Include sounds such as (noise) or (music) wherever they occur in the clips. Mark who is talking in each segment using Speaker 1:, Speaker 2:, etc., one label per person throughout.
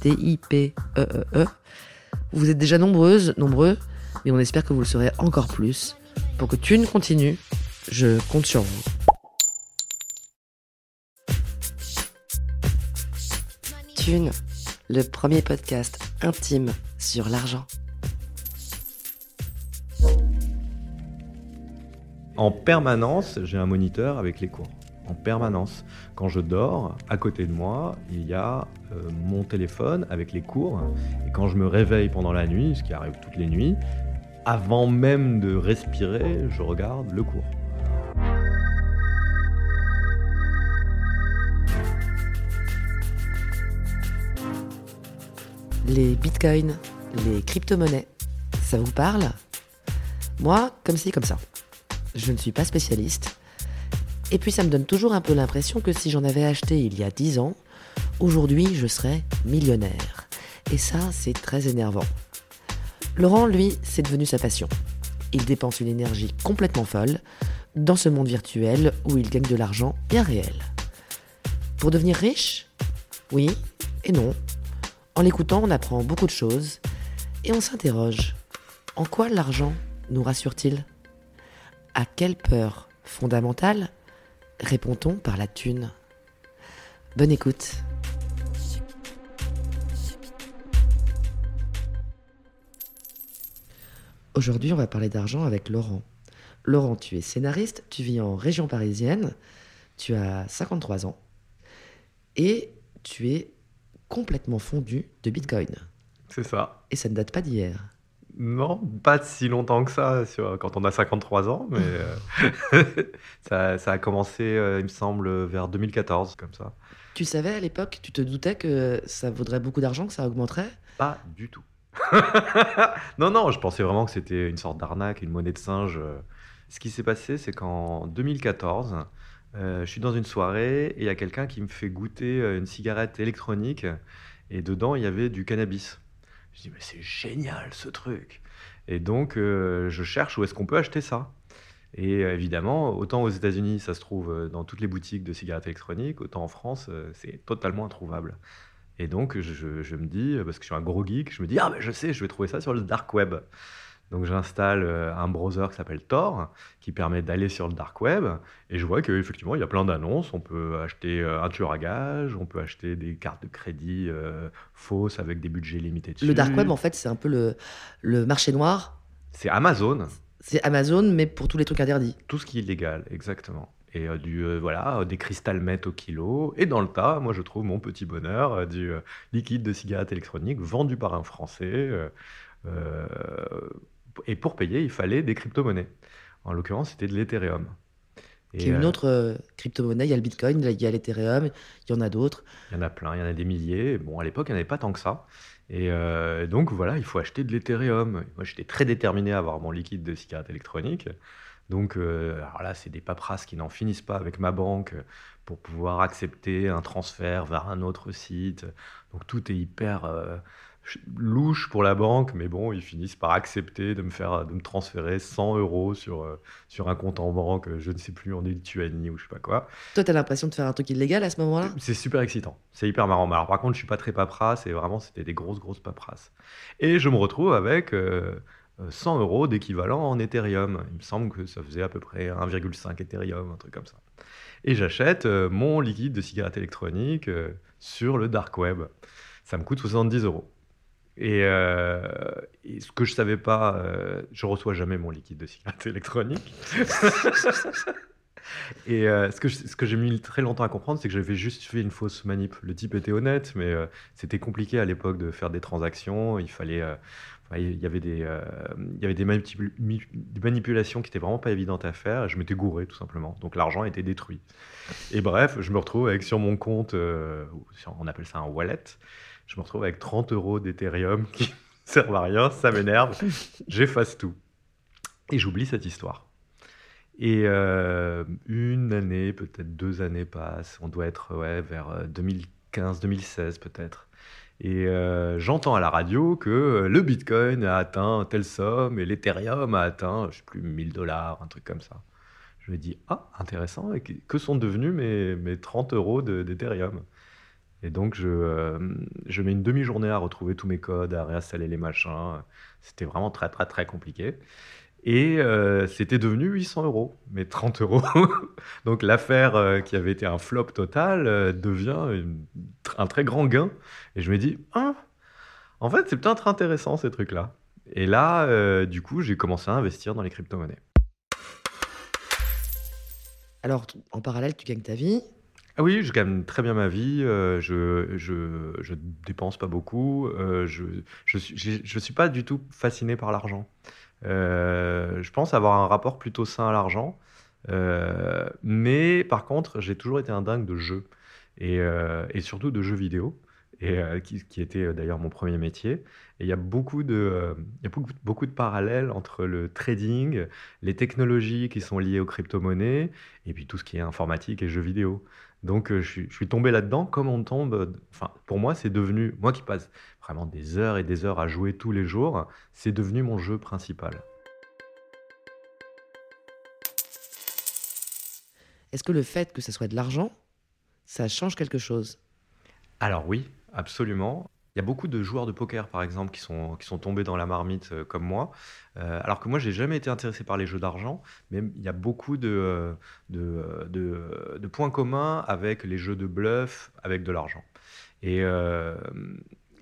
Speaker 1: T-I-P-E-E-E. Vous êtes déjà nombreuses, nombreux, mais on espère que vous le serez encore plus. Pour que Thune continue, je compte sur vous. Thune, le premier podcast intime sur l'argent.
Speaker 2: En permanence, j'ai un moniteur avec les cours. En permanence. Quand je dors, à côté de moi, il y a euh, mon téléphone avec les cours. Et quand je me réveille pendant la nuit, ce qui arrive toutes les nuits, avant même de respirer, je regarde le cours.
Speaker 1: Les bitcoins, les crypto-monnaies, ça vous parle? Moi, comme ci, comme ça. Je ne suis pas spécialiste. Et puis ça me donne toujours un peu l'impression que si j'en avais acheté il y a 10 ans, aujourd'hui je serais millionnaire. Et ça, c'est très énervant. Laurent, lui, c'est devenu sa passion. Il dépense une énergie complètement folle dans ce monde virtuel où il gagne de l'argent bien réel. Pour devenir riche Oui et non. En l'écoutant, on apprend beaucoup de choses et on s'interroge. En quoi l'argent nous rassure-t-il? À quelle peur fondamentale répond-on par la thune? Bonne écoute. Aujourd'hui, on va parler d'argent avec Laurent. Laurent, tu es scénariste, tu vis en région parisienne, tu as 53 ans et tu es complètement fondu de Bitcoin.
Speaker 2: C'est ça.
Speaker 1: Et ça ne date pas d'hier.
Speaker 2: Non, pas si longtemps que ça, quand on a 53 ans, mais euh, (laughs) ça, ça a commencé, euh, il me semble, vers 2014, comme ça.
Speaker 1: Tu savais à l'époque, tu te doutais que ça vaudrait beaucoup d'argent, que ça augmenterait?
Speaker 2: Pas du tout. (laughs) non, non, je pensais vraiment que c'était une sorte d'arnaque, une monnaie de singe. Ce qui s'est passé, c'est qu'en 2014, euh, je suis dans une soirée et il y a quelqu'un qui me fait goûter une cigarette électronique et dedans, il y avait du cannabis. Je dis, mais c'est génial ce truc. Et donc, euh, je cherche où est-ce qu'on peut acheter ça. Et euh, évidemment, autant aux États-Unis, ça se trouve euh, dans toutes les boutiques de cigarettes électroniques, autant en France, c'est totalement introuvable. Et donc, je, me dis, parce que je suis un gros geek, je me dis, ah, ben je sais, je vais trouver ça sur le dark web. Donc, j'installe euh, un browser qui s'appelle Tor, qui permet d'aller sur le dark web, et je vois qu'effectivement, il y a plein d'annonces. On peut acheter euh, un tueur à gage, on peut acheter des cartes de crédit euh, fausses avec des budgets limités dessus.
Speaker 1: Le dark web, en fait, c'est un peu le, le marché noir.
Speaker 2: C'est Amazon,
Speaker 1: C'est Amazon, mais pour tous les trucs interdits.
Speaker 2: tout ce qui est illégal, exactement. Et euh, du, euh, voilà, des au kilo. Et dans le tas, moi, je trouve mon petit bonheur euh, du liquide de cigarette électronique vendu par un Français. Et pour payer, il fallait des crypto-monnaies. En l'occurrence, c'était de l'Ethereum.
Speaker 1: Qui est une
Speaker 2: euh,
Speaker 1: autre euh, crypto-monnaie. Il y a le Bitcoin, il y a l'Ethereum, il y en a d'autres.
Speaker 2: Il y en a plein, il y en a des milliers. Bon, à l'époque, il n'y en avait pas tant que ça. Et euh, donc, voilà, il faut acheter de l'Ethereum. Moi, j'étais très déterminé à avoir mon liquide de cigarette électronique. Donc, euh, alors là, c'est des paperasses qui n'en finissent pas avec ma banque pour pouvoir accepter un transfert vers un autre site. Donc, tout est hyper louche pour la banque, mais bon, ils finissent par accepter de me faire, de me transférer 100 euros sur, euh, sur un compte en banque, je ne sais plus, en Lituanie ou je sais pas quoi.
Speaker 1: Toi, t'as l'impression de faire un truc illégal à ce moment-là?
Speaker 2: C'est super excitant, c'est hyper marrant. Mais Alors par contre, je suis pas très paperasse et vraiment c'était des grosses grosses paperasses. Et je me retrouve avec euh, 100 euros d'équivalent en Ethereum. Il me semble que ça faisait à peu près 1,5 Ethereum, un truc comme ça. Et j'achète mon liquide de cigarette électronique sur le dark web. Ça me coûte 70 euros. Et, ce que je savais pas, je reçois jamais mon liquide de cigarette (laughs) électronique. (laughs) Et euh, ce que, j'ai mis très longtemps à comprendre, c'est que j'avais juste fait une fausse manip. Le type était honnête, mais euh, c'était compliqué à l'époque de faire des transactions. Il fallait. Euh, il y avait des, il y avait des, manipulations qui étaient vraiment pas évidentes à faire. je m'étais gouré tout simplement. Donc l'argent était détruit. Et bref, je me retrouve avec sur mon compte, on appelle ça un wallet, je me retrouve avec 30 euros d'Ethereum qui ne (laughs) servent à rien, ça m'énerve, j'efface tout. Et j'oublie cette histoire. Et euh, une année, peut-être deux années passent. On doit être vers 2015-2016 euh, peut-être. Et euh, j'entends à la radio que le Bitcoin a atteint telle somme et l'Ethereum a atteint, je sais plus, 1000 dollars, un truc comme ça. Je me dis, ah, intéressant, que sont devenus mes, mes 30 euros d'Ethereum? Et donc, je, je mets une demi-journée à retrouver tous mes codes, à réinstaller les machins. C'était vraiment très, très, très compliqué. Et euh, c'était devenu 800 euros, mais 30 (laughs) euros. Donc l'affaire euh, qui avait été un flop total euh, devient un très grand gain. Et je me dis, ah, en fait, c'est peut-être intéressant ces trucs-là. Et là, du coup, j'ai commencé à investir dans les crypto-monnaies.
Speaker 1: Alors, en parallèle, tu gagnes ta vie
Speaker 2: ah oui, je gagne très bien ma vie. je, je, je dépense pas beaucoup. je, je, suis, je suis pas du tout fasciné par l'argent. Euh, je pense avoir un rapport plutôt sain à l'argent. Euh, mais par contre, j'ai toujours été un dingue de jeux et, euh, surtout de jeux vidéo. Et, qui, était d'ailleurs mon premier métier. Il y a, beaucoup de, beaucoup, de parallèles entre le trading, les technologies qui sont liées aux crypto-monnaies, et puis tout ce qui est informatique et jeux vidéo. Donc je suis, je suis tombé là-dedans comme on tombe. Enfin, pour moi, c'est devenu, moi qui passe vraiment des heures et des heures à jouer tous les jours, c'est devenu mon jeu principal.
Speaker 1: Est-ce que le fait que ce soit de l'argent, ça change quelque chose?
Speaker 2: Alors oui, absolument. Il y a beaucoup de joueurs de poker, par exemple, qui sont, qui sont tombés dans la marmite euh, comme moi. Euh, alors que moi, j'ai jamais été intéressé par les jeux d'argent, mais il y a beaucoup de, euh, de, de, points communs avec les jeux de bluff avec de l'argent. Et,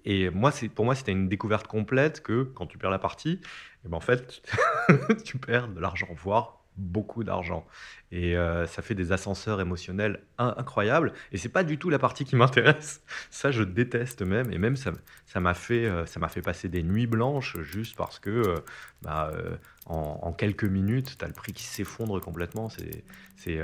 Speaker 2: et moi, pour moi, c'était une découverte complète que quand tu perds la partie, eh ben, en fait, (laughs) tu perds de l'argent, voire beaucoup d'argent. Et euh, ça fait des ascenseurs émotionnels incroyables. Et c'est pas du tout la partie qui m'intéresse. (laughs) Ça, je déteste même. Et même, ça, ça m'a fait, euh, ça m'a fait passer des nuits blanches juste parce que, euh, bah, en, quelques minutes, tu as le prix qui s'effondre complètement. C'est, c'est,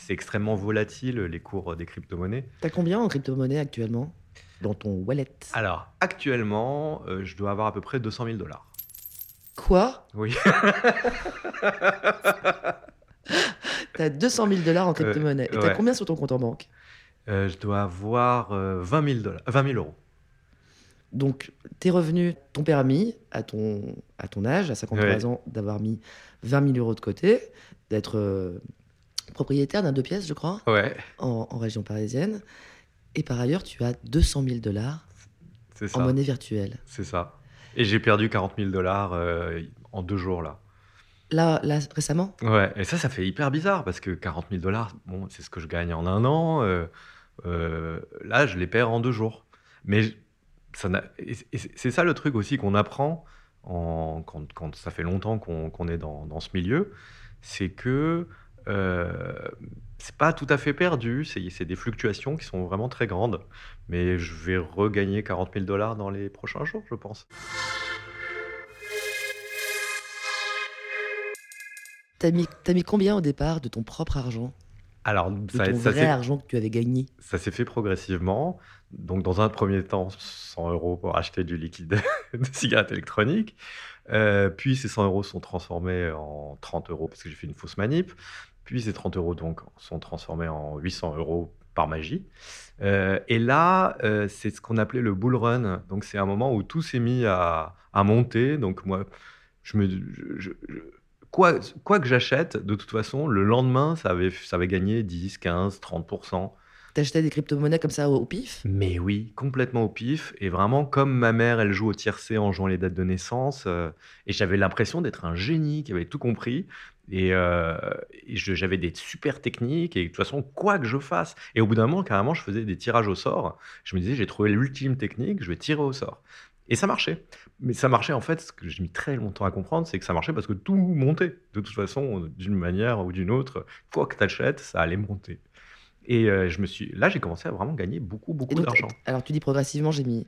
Speaker 2: c'est extrêmement volatile, les cours des crypto-monnaies.
Speaker 1: Tu as combien en crypto-monnaie actuellement? Dans ton wallet?
Speaker 2: Alors, actuellement, euh, je dois avoir à peu près 200 000 dollars.
Speaker 1: Quoi
Speaker 2: Oui. (laughs)
Speaker 1: T'as 200 000 dollars en euh, crypto-monnaie. Et t'as combien sur ton compte en banque
Speaker 2: euh, Je dois avoir 20 000, dollars, 20 000 euros.
Speaker 1: Donc, tes revenus t'ont permis, à ton, à ton âge, à 53 ans, d'avoir mis 20 000 euros de côté, d'être propriétaire d'un deux pièces, je crois,
Speaker 2: ouais.
Speaker 1: en, en région parisienne. Et par ailleurs, tu as 200 000 dollars en monnaie virtuelle.
Speaker 2: C'est ça. Et j'ai perdu 40 000 dollars euh, en deux jours là.
Speaker 1: Là, là, récemment?
Speaker 2: Ouais, et ça, ça fait hyper bizarre parce que 40 000 dollars, bon, c'est ce que je gagne en un an. Euh, euh, là, je les perds en deux jours. Mais c'est ça le truc aussi qu'on apprend en, quand, ça fait longtemps qu'on est dans, dans, ce milieu, c'est que c'est pas tout à fait perdu, c'est des fluctuations qui sont vraiment très grandes. Mais je vais regagner 40 000 dollars dans les prochains jours, je pense.
Speaker 1: T'as mis, as mis combien au départ de ton propre argent?
Speaker 2: Alors,
Speaker 1: de ça, ton vrai argent que tu avais gagné?
Speaker 2: Ça s'est fait progressivement. Donc, dans un premier temps, 100 euros pour acheter du liquide de (laughs) cigarettes électroniques. Euh, puis, ces 100 euros sont transformés en 30 euros parce que j'ai fait une fausse manip. Puis ces 30 euros donc sont transformés en 800 euros par magie. Euh, et là, euh, c'est ce qu'on appelait le bull run. Donc c'est un moment où tout s'est mis à, monter. Donc moi, je me, quoi, quoi que j'achète, de toute façon, le lendemain, ça avait, ça avait gagné 10, 15, 30%.
Speaker 1: T'achetais des crypto-monnaies comme ça au, au pif?
Speaker 2: Mais oui, complètement au pif. Et vraiment, comme ma mère, elle joue au tiercé en jouant les dates de naissance. euh, et j'avais l'impression d'être un génie qui avait tout compris. Et, euh, et j'avais des super techniques. Et de toute façon, quoi que je fasse. Et au bout d'un moment, carrément, je faisais des tirages au sort. Je me disais, j'ai trouvé l'ultime technique, je vais tirer au sort. Et ça marchait. Mais ça marchait, en fait, ce que j'ai mis très longtemps à comprendre, c'est que ça marchait parce que tout montait. De toute façon, d'une manière ou d'une autre, quoi que tu achètes, ça allait monter. Et euh, je me suis, là, j'ai commencé à vraiment gagner beaucoup, beaucoup d'argent.
Speaker 1: Alors tu dis progressivement, j'ai mis,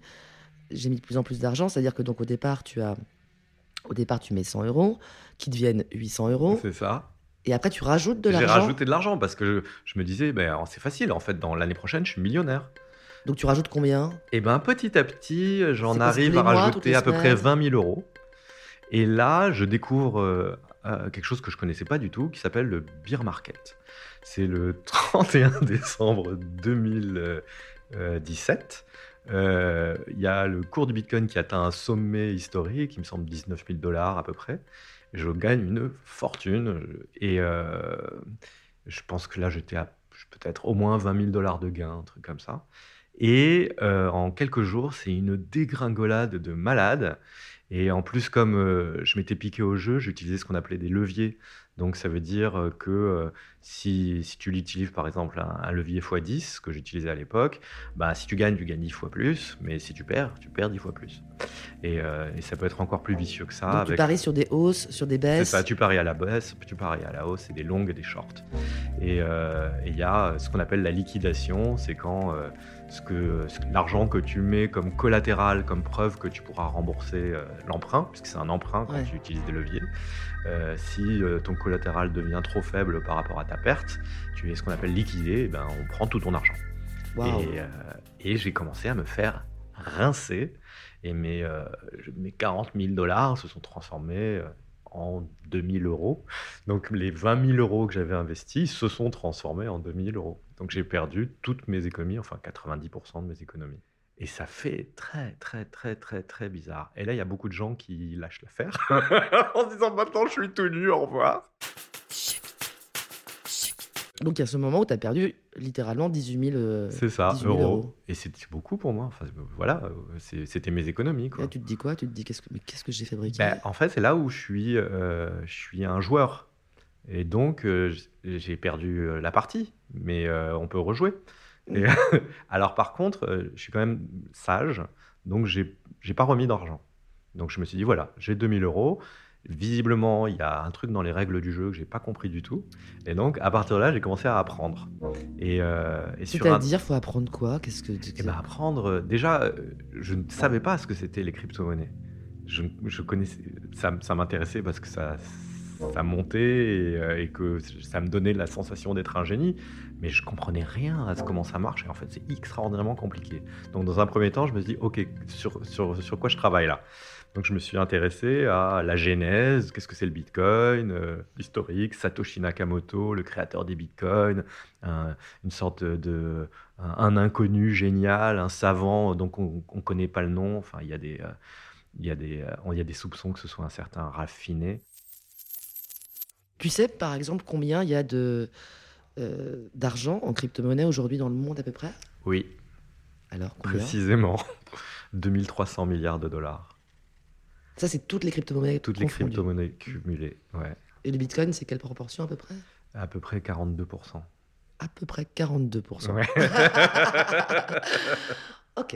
Speaker 1: j'ai mis de plus en plus d'argent, c'est-à-dire que donc au départ, tu as, au départ, tu mets 100 euros, qui deviennent 800 euros,
Speaker 2: C'est ça.
Speaker 1: et après tu rajoutes de
Speaker 2: J'ai
Speaker 1: l'argent.
Speaker 2: rajouté de l'argent parce que je, je me disais, ben, c'est facile, en fait, dans l'année prochaine, je suis millionnaire.
Speaker 1: Donc tu rajoutes combien?
Speaker 2: Et ben petit à petit, j'en arrive à
Speaker 1: mois,
Speaker 2: rajouter à peu près
Speaker 1: semaines?
Speaker 2: 20 000 euros. Et là, je découvre euh, euh, quelque chose que je connaissais pas du tout, qui s'appelle le beer market. C'est le (laughs) 31 décembre 2017. Euh, Il y a le cours du Bitcoin qui atteint un sommet historique, il me semble 19 000 dollars à peu près. Je gagne une fortune et euh, je pense que là j'étais à peut-être au moins 20 000 dollars de gains, un truc comme ça. Et euh, en quelques jours, c'est une dégringolade de malade. Et en plus, comme je m'étais piqué au jeu, j'utilisais ce qu'on appelait des leviers. Donc ça veut dire euh, que euh, si, si tu l'utilises par exemple un, un levier x10, que j'utilisais à l'époque, bah, si tu gagnes, tu gagnes 10 fois plus, mais si tu perds, tu perds 10 fois plus. Et, euh, et ça peut être encore plus vicieux que ça.
Speaker 1: Donc tu paries sur des hausses, sur des
Speaker 2: c'est
Speaker 1: baisses.
Speaker 2: ça, tu paries à la baisse, tu paries à la hausse, c'est des longues et des shorts. Et euh, et il y a ce qu'on appelle la liquidation, c'est quand ce que, l'argent que tu mets comme collatéral, comme preuve que tu pourras rembourser euh, l'emprunt, puisque c'est un emprunt quand
Speaker 1: Ouais.
Speaker 2: tu utilises des leviers. Euh, si euh, ton collatéral devient trop faible par rapport à ta perte, tu es ce qu'on appelle liquidé, et ben, on prend tout ton argent. Et, et j'ai commencé à me faire rincer. Et mes, euh, mes 40 000 dollars se sont transformés en 2000 euros. Donc les 20 000 euros que j'avais investis se sont transformés en 2000 euros. Donc j'ai perdu toutes mes économies, enfin 90% de mes économies. Et ça fait très, très, très, très, très bizarre. Et là, il y a beaucoup de gens qui lâchent l'affaire (laughs) en se disant maintenant je suis tout nu, au revoir.
Speaker 1: Donc il y a ce moment où tu as perdu littéralement 18 000, euh,
Speaker 2: C'est ça,
Speaker 1: 18 000
Speaker 2: euros.
Speaker 1: euros.
Speaker 2: Et c'était beaucoup pour moi. Enfin, voilà, euh, c'était mes économies. Quoi.
Speaker 1: là, tu te dis quoi? Tu te dis qu'est-ce que, mais qu'est-ce que j'ai fabriqué
Speaker 2: Ben, en fait, c'est là où je suis, euh, je suis un joueur. Et donc, euh, j'ai perdu la partie, mais on peut rejouer. Et, (laughs) alors, par contre, je suis quand même sage, donc j'ai j'ai pas remis d'argent. Donc, je me suis dit, voilà, j'ai 2000 euros. Visiblement, il y a un truc dans les règles du jeu que j'ai pas compris du tout. Et donc, à partir de là, j'ai commencé à apprendre. Et, euh, et sur un-
Speaker 1: C'est-à-dire, faut apprendre quoi? Qu'est-ce que
Speaker 2: eh ben, apprendre, euh, déjà, euh, je ne savais pas ce que c'était les crypto-monnaies. Je, je connaissais, ça, m'intéressait parce que ça, ça montait et, euh, et que ça me donnait la sensation d'être un génie, mais je comprenais rien à ce, comment ça marche. Et en fait, c'est extraordinairement compliqué. Donc, dans un premier temps, je me suis dit, OK, sur, sur, sur quoi je travaille là? Donc je me suis intéressé à la genèse, qu'est-ce que c'est le Bitcoin, euh, l'historique, Satoshi Nakamoto, le créateur des Bitcoins, un- une sorte de, un, un inconnu génial, un savant dont on ne connaît pas le nom. Enfin, il y a des, euh, il y a des, euh, il y a des soupçons que ce soit un certain raffiné.
Speaker 1: Tu sais, par exemple, combien il y a de euh, d'argent en crypto-monnaie aujourd'hui dans le monde à peu près?
Speaker 2: Oui,
Speaker 1: Alors, combien?
Speaker 2: Précisément (laughs) 2300 milliards de dollars.
Speaker 1: Ça, c'est toutes les crypto-monnaies
Speaker 2: Toutes les crypto-monnaies cumulées, ouais,
Speaker 1: Et le bitcoin, c'est quelle proportion à peu près?
Speaker 2: À peu près 42%.
Speaker 1: À peu près 42%.
Speaker 2: Ouais. (laughs)
Speaker 1: Ok.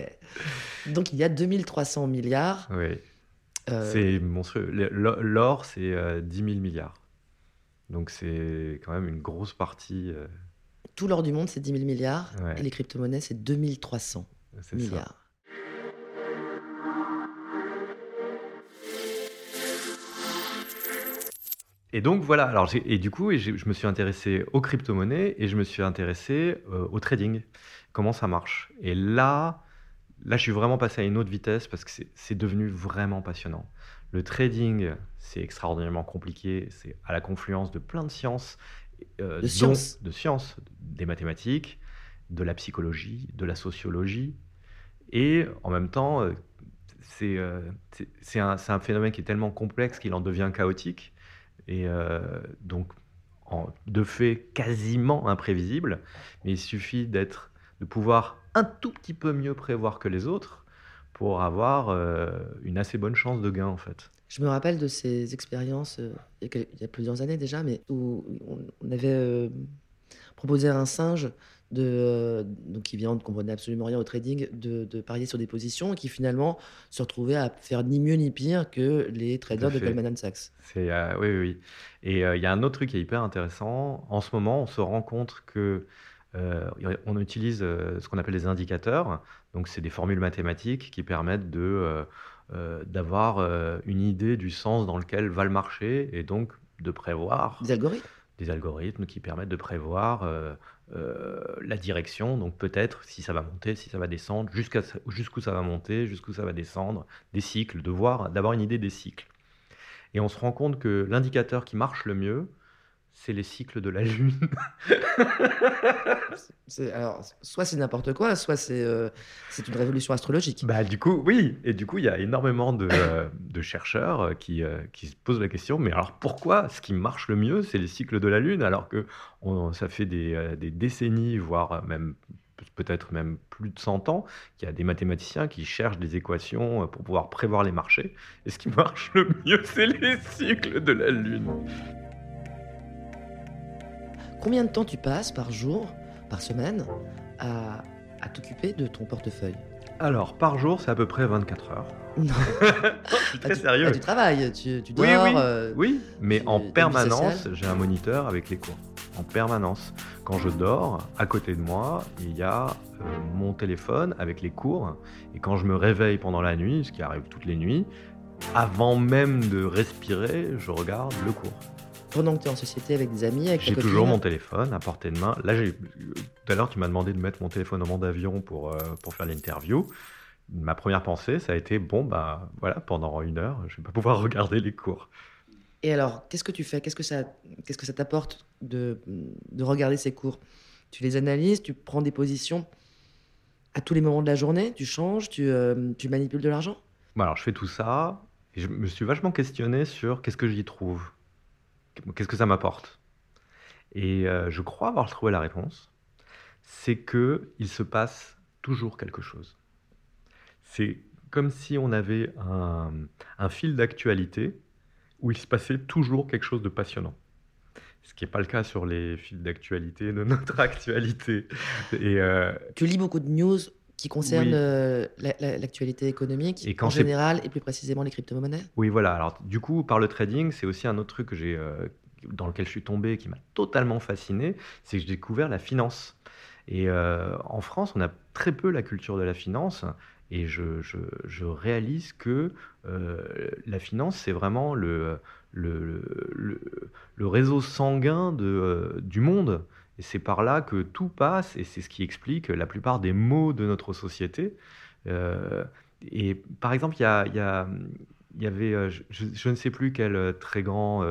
Speaker 1: Donc, il y a 2300 milliards.
Speaker 2: oui.
Speaker 1: euh,
Speaker 2: C'est monstrueux. L'or- c'est euh, 10 000 milliards. Donc c'est quand même une grosse partie. euh,
Speaker 1: Tout l'or du monde, c'est 10 000 milliards.
Speaker 2: Ouais.
Speaker 1: Et les crypto-monnaies, c'est 2300
Speaker 2: c'est ça. Et donc voilà, alors et du coup, et je me suis intéressé aux crypto-monnaies et je me suis intéressé euh, au trading, comment ça marche? Et là, là, je suis vraiment passé à une autre vitesse parce que c'est- devenu vraiment passionnant. Le trading, c'est extraordinairement compliqué, c'est à la confluence de plein de sciences, euh,
Speaker 1: De sciences.
Speaker 2: de sciences, des mathématiques, de la psychologie, de la sociologie, et en même temps, euh, c'est un, c'est un phénomène qui est tellement complexe qu'il en devient chaotique, et euh, donc en- de fait quasiment imprévisible, mais il suffit d'être de pouvoir un tout petit peu mieux prévoir que les autres pour avoir euh, une assez bonne chance de gain en fait.
Speaker 1: Je me rappelle de ces expériences euh, il, y a plusieurs années déjà, mais où on, avait proposé à un singe de, euh, donc qui vient, ne comprenait absolument rien au trading, de, de parier sur des positions et qui finalement se retrouvait à faire ni mieux ni pire que les traders de. Goldman Sachs.
Speaker 2: C'est euh, oui, oui, oui. Et euh, il y a un autre truc qui est hyper intéressant. En ce moment, on se rend compte que euh, on utilise ce qu'on appelle des indicateurs. Donc, c'est des formules mathématiques qui permettent de d'avoir une idée du sens dans lequel va le marché et donc de prévoir
Speaker 1: Des algorithmes.
Speaker 2: des algorithmes qui permettent de prévoir euh, euh, la direction, donc peut-être si ça va monter, si ça va descendre, jusqu'où ça va monter, jusqu'où ça va descendre, des cycles, de voir, d'avoir une idée des cycles. Et on se rend compte que l'indicateur qui marche le mieux, c'est les cycles de la Lune. (laughs)
Speaker 1: C'est- Alors, soit c'est n'importe quoi, soit c'est euh, c'est une révolution astrologique.
Speaker 2: Bah, du coup, oui. Et du coup, il y a énormément de, euh, de chercheurs euh, qui, euh, qui se posent la question, mais alors pourquoi ce qui marche le mieux, c'est les cycles de la Lune, alors que on- ça fait des, des décennies, voire même peut-être même plus de 100 ans, qu'il y a des mathématiciens qui cherchent des équations pour pouvoir prévoir les marchés. Et ce qui marche le mieux, c'est les cycles de la Lune.
Speaker 1: Combien de temps tu passes par jour, par semaine, à, à t'occuper de ton portefeuille
Speaker 2: Alors, par jour, c'est à peu près 24 heures.
Speaker 1: Non.
Speaker 2: Je suis très
Speaker 1: Ah, tu,
Speaker 2: sérieux.
Speaker 1: ah, tu travailles, tu, tu dors.
Speaker 2: Oui, oui,
Speaker 1: euh,
Speaker 2: oui, mais
Speaker 1: tu-
Speaker 2: en permanence, j'ai un moniteur avec les cours. En permanence. Quand je dors, à côté de moi, il y a euh, mon téléphone avec les cours. Et quand je me réveille pendant la nuit, ce qui arrive toutes les nuits, avant même de respirer, je regarde le cours.
Speaker 1: Pendant que tu es en société avec des amis, avec
Speaker 2: J'ai toujours mon téléphone à portée de main. Là, j'ai- tout à l'heure, tu m'as demandé de mettre mon téléphone en mode avion pour, euh, pour faire l'interview. Ma première pensée, ça a été bon, bah voilà, pendant une heure, je vais pas pouvoir (laughs) regarder les cours.
Speaker 1: Et alors, qu'est-ce que tu fais? Qu'est-ce que ça, qu'est-ce que ça t'apporte de, de regarder ces cours? Tu les analyses, tu prends des positions à tous les moments de la journée, tu changes, tu, euh, tu manipules de l'argent?
Speaker 2: Bon, alors, je fais tout ça et je me suis vachement questionné sur qu'est-ce que j'y trouve, qu'est-ce que ça m'apporte? Et euh, je crois avoir trouvé la réponse. C'est que il se passe toujours quelque chose. C'est comme si on avait un, fil d'actualité où il se passait toujours quelque chose de passionnant. Ce qui n'est pas le cas sur les fils d'actualité de notre (laughs) actualité. Euh,
Speaker 1: Tu lis beaucoup de news qui concernent
Speaker 2: Oui.
Speaker 1: euh, la- la- l'actualité économique
Speaker 2: Et quand
Speaker 1: en général et plus précisément les crypto-monnaies
Speaker 2: Oui, voilà. Alors, du coup, par le trading, c'est aussi un autre truc que j'ai, euh, dans lequel je suis tombé, qui m'a totalement fasciné, c'est que j'ai découvert la finance. Et euh, en France, on a très peu la culture de la finance. Et je, je- je réalise que la finance, c'est vraiment le, le, le- le réseau sanguin de, du monde. Et c'est par là que tout passe, et c'est ce qui explique la plupart des maux de notre société. Euh, et par exemple, il y a, y avait, euh, je, ne sais plus quel euh, très grand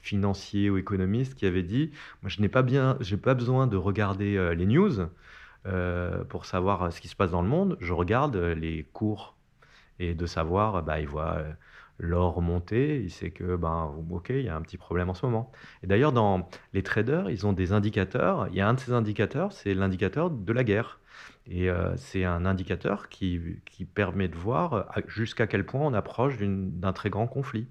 Speaker 2: financier ou économiste qui avait dit, moi je n'ai pas bien, j'ai pas besoin de regarder les news pour savoir ce qui se passe dans le monde, je regarde les cours et de savoir, bah, il voit l'or monter, il sait que, ben, ok, il y a un petit problème en ce moment. Et d'ailleurs, dans les traders, ils ont des indicateurs. Il y a un de ces indicateurs, c'est l'indicateur de la guerre. Et euh, c'est un indicateur qui, qui permet de voir euh, jusqu'à quel point on approche d'un très grand conflit.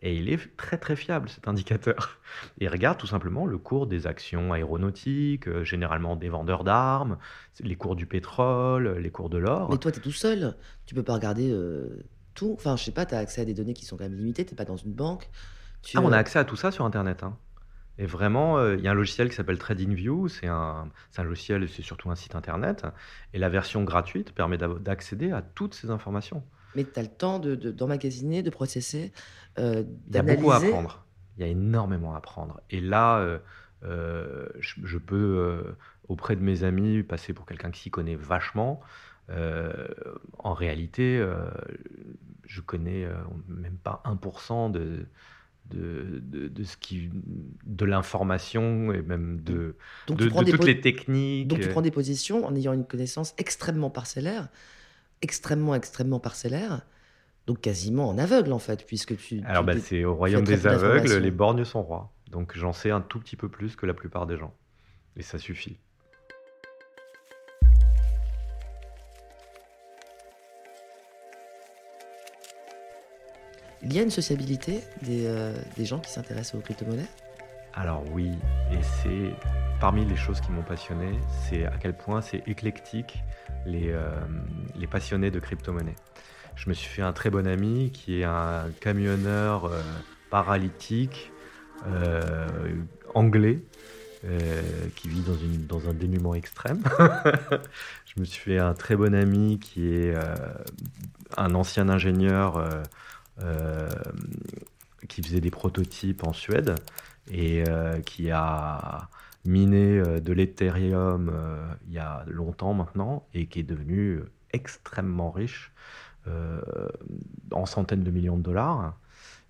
Speaker 2: Et il est très très fiable cet indicateur. (laughs) Et il regarde tout simplement le cours des actions aéronautiques, euh, généralement des vendeurs d'armes, les cours du pétrole, les cours de l'or.
Speaker 1: Mais toi, tu es tout seul. Tu peux pas regarder tout. Enfin, je sais pas, tu as accès à des données qui sont quand même limitées. Tu pas dans une banque. Tu,
Speaker 2: Ah, on a
Speaker 1: euh,
Speaker 2: accès à tout ça sur Internet. hein. Et vraiment, euh, il y a un logiciel qui s'appelle TradingView. C'est un, logiciel, c'est surtout un site Internet. Et la version gratuite permet d'accéder à toutes ces informations.
Speaker 1: Mais tu as le temps de- de- d'emmagasiner, de, processer, euh,
Speaker 2: Il y a beaucoup à apprendre. Il y a énormément à apprendre. Et là, euh, je, je peux, auprès de mes amis, passer pour quelqu'un qui s'y connaît vachement. Euh, en réalité, euh, je connais euh, même pas 1% de, de, de, de ce qui, de l'information et même de,
Speaker 1: Donc,
Speaker 2: de, toutes les techniques.
Speaker 1: Donc tu prends des positions en ayant une connaissance extrêmement parcellaire, extrêmement, extrêmement parcellaire, donc quasiment en aveugle en fait, puisque tu...
Speaker 2: Alors, bah, c'est au royaume des aveugles, les borgnes sont rois. Donc, j'en sais un tout petit peu plus que la plupart des gens. Et ça suffit.
Speaker 1: Il y a une sociabilité des, euh, gens qui s'intéressent aux crypto-monnaies?
Speaker 2: Alors oui, et c'est parmi les choses qui m'ont passionné, c'est à quel point c'est éclectique les, euh, passionnés de crypto-monnaies. Je me suis fait un très bon ami qui est un camionneur euh, paralytique anglais qui vit dans, un dénuement extrême. (laughs) je me suis fait un très bon ami qui est un ancien ingénieur qui faisait des prototypes en Suède et euh, qui a miné euh, de l'Ethereum euh, il y a longtemps maintenant et qui est devenu extrêmement riche euh, en centaines de millions de dollars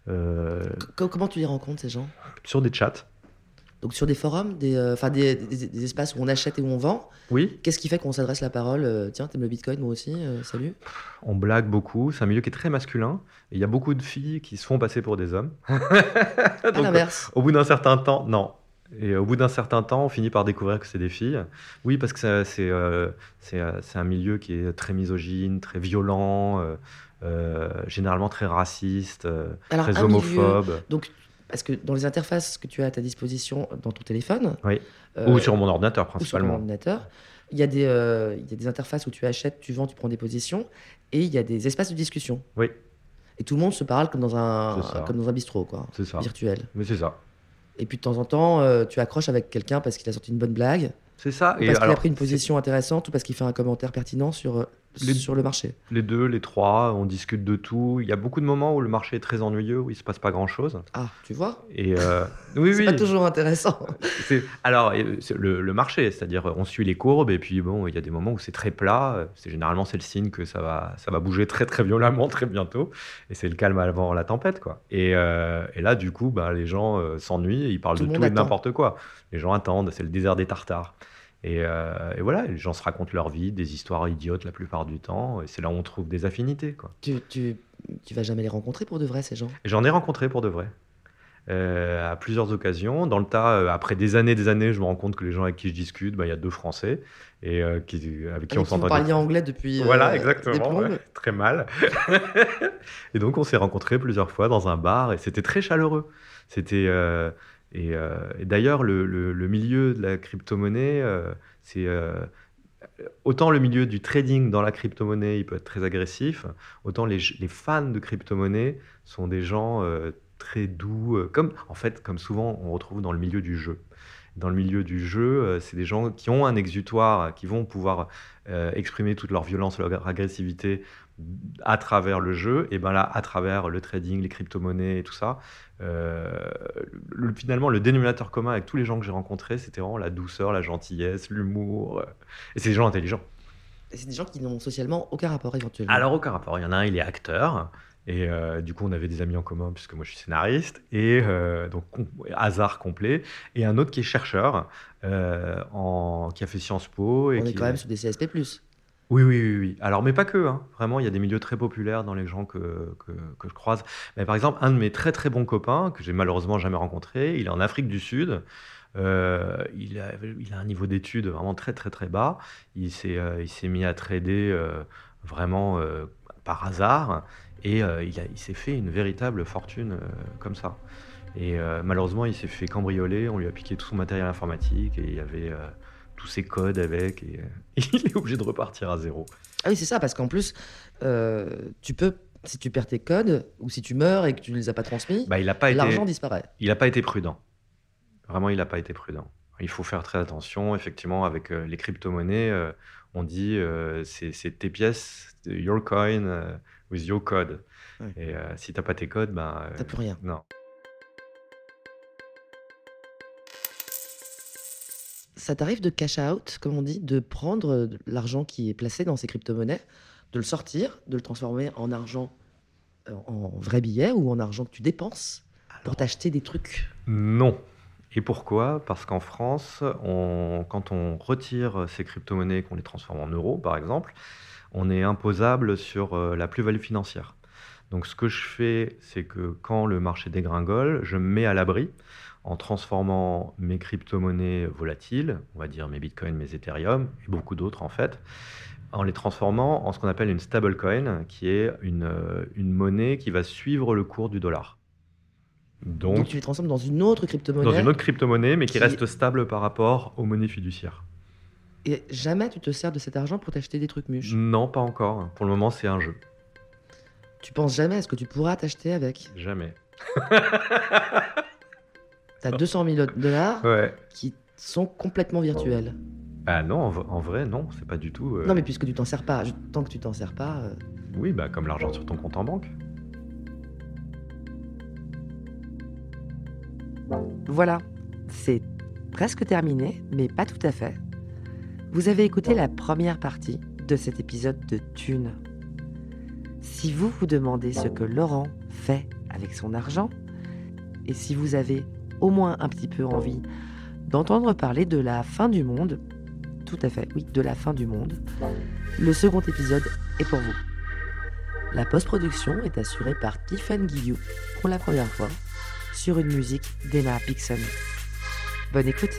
Speaker 2: euh,
Speaker 1: Co- Comment tu les rencontres, ces gens?
Speaker 2: sur des chats.
Speaker 1: Donc sur des forums, des, euh, des, des- des espaces où on achète et où on vend.
Speaker 2: Oui,
Speaker 1: Qu'est-ce qui fait qu'on s'adresse la parole euh, Tiens, t'aimes le bitcoin, moi aussi, euh, salut
Speaker 2: on blague beaucoup. C'est un milieu qui est très masculin. Il y a beaucoup de filles qui se font passer pour des hommes. (laughs)
Speaker 1: À
Speaker 2: Donc,
Speaker 1: l'inverse.
Speaker 2: Au bout d'un certain temps, non. Et au bout d'un certain temps, on finit par découvrir que c'est des filles. Oui, parce que ça- c'est c'est c'est un milieu qui est très misogyne, très violent, euh, généralement très raciste, euh,
Speaker 1: Alors,
Speaker 2: très
Speaker 1: un milieu-
Speaker 2: homophobe.
Speaker 1: Donc, parce que dans les interfaces que tu as à ta disposition dans ton téléphone,
Speaker 2: Oui.
Speaker 1: euh,
Speaker 2: Ou sur mon ordinateur,
Speaker 1: ou sur
Speaker 2: principalement.
Speaker 1: ordinateur, il y, a des, euh, il y a des interfaces où tu achètes, tu vends, tu prends des positions, et il y a des espaces de discussion.
Speaker 2: Oui,
Speaker 1: Et tout le monde se parle comme dans un, comme dans un bistrot, quoi,
Speaker 2: ça.
Speaker 1: virtuel.
Speaker 2: Mais c'est ça.
Speaker 1: Et puis de temps en temps, euh, tu accroches avec quelqu'un parce qu'il a sorti une bonne blague,
Speaker 2: C'est ça.
Speaker 1: ou parce qu'il a pris une position intéressante, ou parce qu'il fait un commentaire pertinent sur,
Speaker 2: Les-
Speaker 1: sur le marché.
Speaker 2: Les deux, les trois, on discute de tout. Il y a beaucoup de moments où le marché est très ennuyeux, où il se passe pas grand-chose.
Speaker 1: Ah, tu vois?
Speaker 2: Et euh, oui, (laughs)
Speaker 1: C'est
Speaker 2: oui.
Speaker 1: pas toujours intéressant. (laughs)
Speaker 2: Alors, c'est le, le marché, c'est-à-dire on suit les courbes et puis bon, il y a des moments où c'est très plat. C'est généralement c'est le signe que ça va, ça va bouger très très violemment très bientôt. Et c'est le calme avant la tempête, quoi. Et, euh, et là, du coup, bah, les gens euh, s'ennuient, et ils parlent
Speaker 1: Tout
Speaker 2: de tout et de n'importe quoi. Les gens attendent, c'est le désert des tartares. Et, euh, et voilà, les gens se racontent leur vie, des histoires idiotes la plupart du temps. Et c'est là où on trouve des affinités, quoi.
Speaker 1: tu, tu, tu vas jamais les rencontrer pour de vrai, ces gens?
Speaker 2: J'en ai rencontré pour de vrai. Euh, à plusieurs occasions. Dans le tas, euh, après des années des années, je me rends compte que les gens avec qui je discute, bah, il y a deux Français et euh, qui, avec qui on
Speaker 1: Avec qui vous
Speaker 2: s'entend.
Speaker 1: parliez anglais depuis.
Speaker 2: Voilà, exactement. ouais, très mal. (laughs) et donc, on s'est rencontrés plusieurs fois dans un bar et c'était très chaleureux. C'était. Euh, et, d'ailleurs, le, milieu de la crypto-monnaie, euh, c'est. euh, Autant le milieu du trading dans la crypto-monnaie, il peut être très agressif, autant les, fans de crypto-monnaie sont des gens très doux, comme en fait, comme souvent on retrouve dans le milieu du jeu. Dans le milieu du jeu, c'est des gens qui ont un exutoire, qui vont pouvoir exprimer toute leur violence, leur agressivité à travers le jeu, et ben là, à travers le trading, les crypto-monnaies et tout ça. euh, le- finalement, le dénominateur commun avec tous les gens que j'ai rencontrés, c'était vraiment la douceur, la gentillesse, l'humour. euh, et c'est des gens intelligents.
Speaker 1: Et c'est des gens qui n'ont socialement aucun rapport éventuellement.
Speaker 2: Alors, aucun rapport. Il y en a un, il est acteur. Et euh, du coup, on avait des amis en commun, puisque moi, je suis scénariste. Et euh, donc, com- hasard complet. Et un autre qui est chercheur, euh, en, qui a fait Sciences Po. Et
Speaker 1: On est quand même sur des CSP.
Speaker 2: Oui, oui, oui. Alors, mais pas que. hein. Vraiment, il y a des milieux très populaires dans les gens que, que, je croise. Mais par exemple, un de mes très, très bons copains, que j'ai malheureusement jamais rencontré, il est en Afrique du Sud. Euh, il, a, un niveau d'études vraiment très, très, très bas. Il s'est euh, mis à trader euh, vraiment par hasard. Et il, a- il s'est fait une véritable fortune comme ça. Et malheureusement, il s'est fait cambrioler. On lui a piqué tout son matériel informatique. Et il y avait... tous ses codes avec et, euh, (laughs) il est obligé de repartir à zéro.
Speaker 1: Ah oui, c'est ça, parce qu'en plus, euh, tu peux, si tu perds tes codes, ou si tu meurs et que tu ne les as pas transmis,
Speaker 2: Bah, n'a
Speaker 1: l'argent disparaît.
Speaker 2: il a pas été prudent. Vraiment, il n'a pas été prudent. Il faut faire très attention. Effectivement, avec euh, les crypto-monnaies, euh, on dit c'est tes pièces, your coin with your code. Et si t'as pas tes codes, ben euh,
Speaker 1: T'as plus rien.
Speaker 2: non.
Speaker 1: Ça t'arrive de cash out, comme on dit, de prendre l'argent qui est placé dans ces crypto-monnaies, de le sortir, de le transformer en argent, euh, en vrai billet ou en argent que tu dépenses pour t'acheter des trucs?
Speaker 2: Non. Et pourquoi? Parce qu'en France, on- quand on retire ces crypto-monnaies, qu'on les transforme en euros, par exemple, on est imposable sur euh, la plus-value financière. Donc ce que je fais, c'est que quand le marché dégringole, je me mets à l'abri en transformant mes crypto-monnaies volatiles, on va dire mes bitcoins, mes Ethereum, et beaucoup d'autres en fait, en les transformant en ce qu'on appelle une stablecoin, qui est une, euh, une monnaie qui va suivre le cours du dollar.
Speaker 1: Donc,
Speaker 2: Donc,
Speaker 1: tu les transformes dans une autre crypto-monnaie.
Speaker 2: dans une autre crypto-monnaie, mais qui,
Speaker 1: qui-
Speaker 2: reste stable par rapport aux monnaies fiduciaires.
Speaker 1: Et jamais tu te sers de cet argent pour t'acheter des trucs muches?
Speaker 2: Non, pas encore. Pour le moment, c'est un jeu.
Speaker 1: Tu penses jamais à ce que tu pourras t'acheter avec?
Speaker 2: Jamais. (laughs)
Speaker 1: T'as 200 000 dollars
Speaker 2: Ouais.
Speaker 1: qui sont complètement virtuels.
Speaker 2: Ah non, en, vrai, non, c'est pas du tout. euh,
Speaker 1: Non, mais puisque tu t'en sers pas, je- tant que tu t'en sers pas. euh,
Speaker 2: Oui, bah comme l'argent sur ton compte en banque.
Speaker 1: Voilà, c'est presque terminé, mais pas tout à fait. Vous avez écouté la première partie de cet épisode de Thune. Si vous vous demandez ce que Laurent fait avec son argent, et si vous avez au moins un petit peu envie d'entendre parler de la fin du monde, tout à fait, oui, de la fin du monde, le second épisode est pour vous. La post-production est assurée par Tiffany Guillou pour la première fois sur une musique d'Emma Pixon. Bonne écoute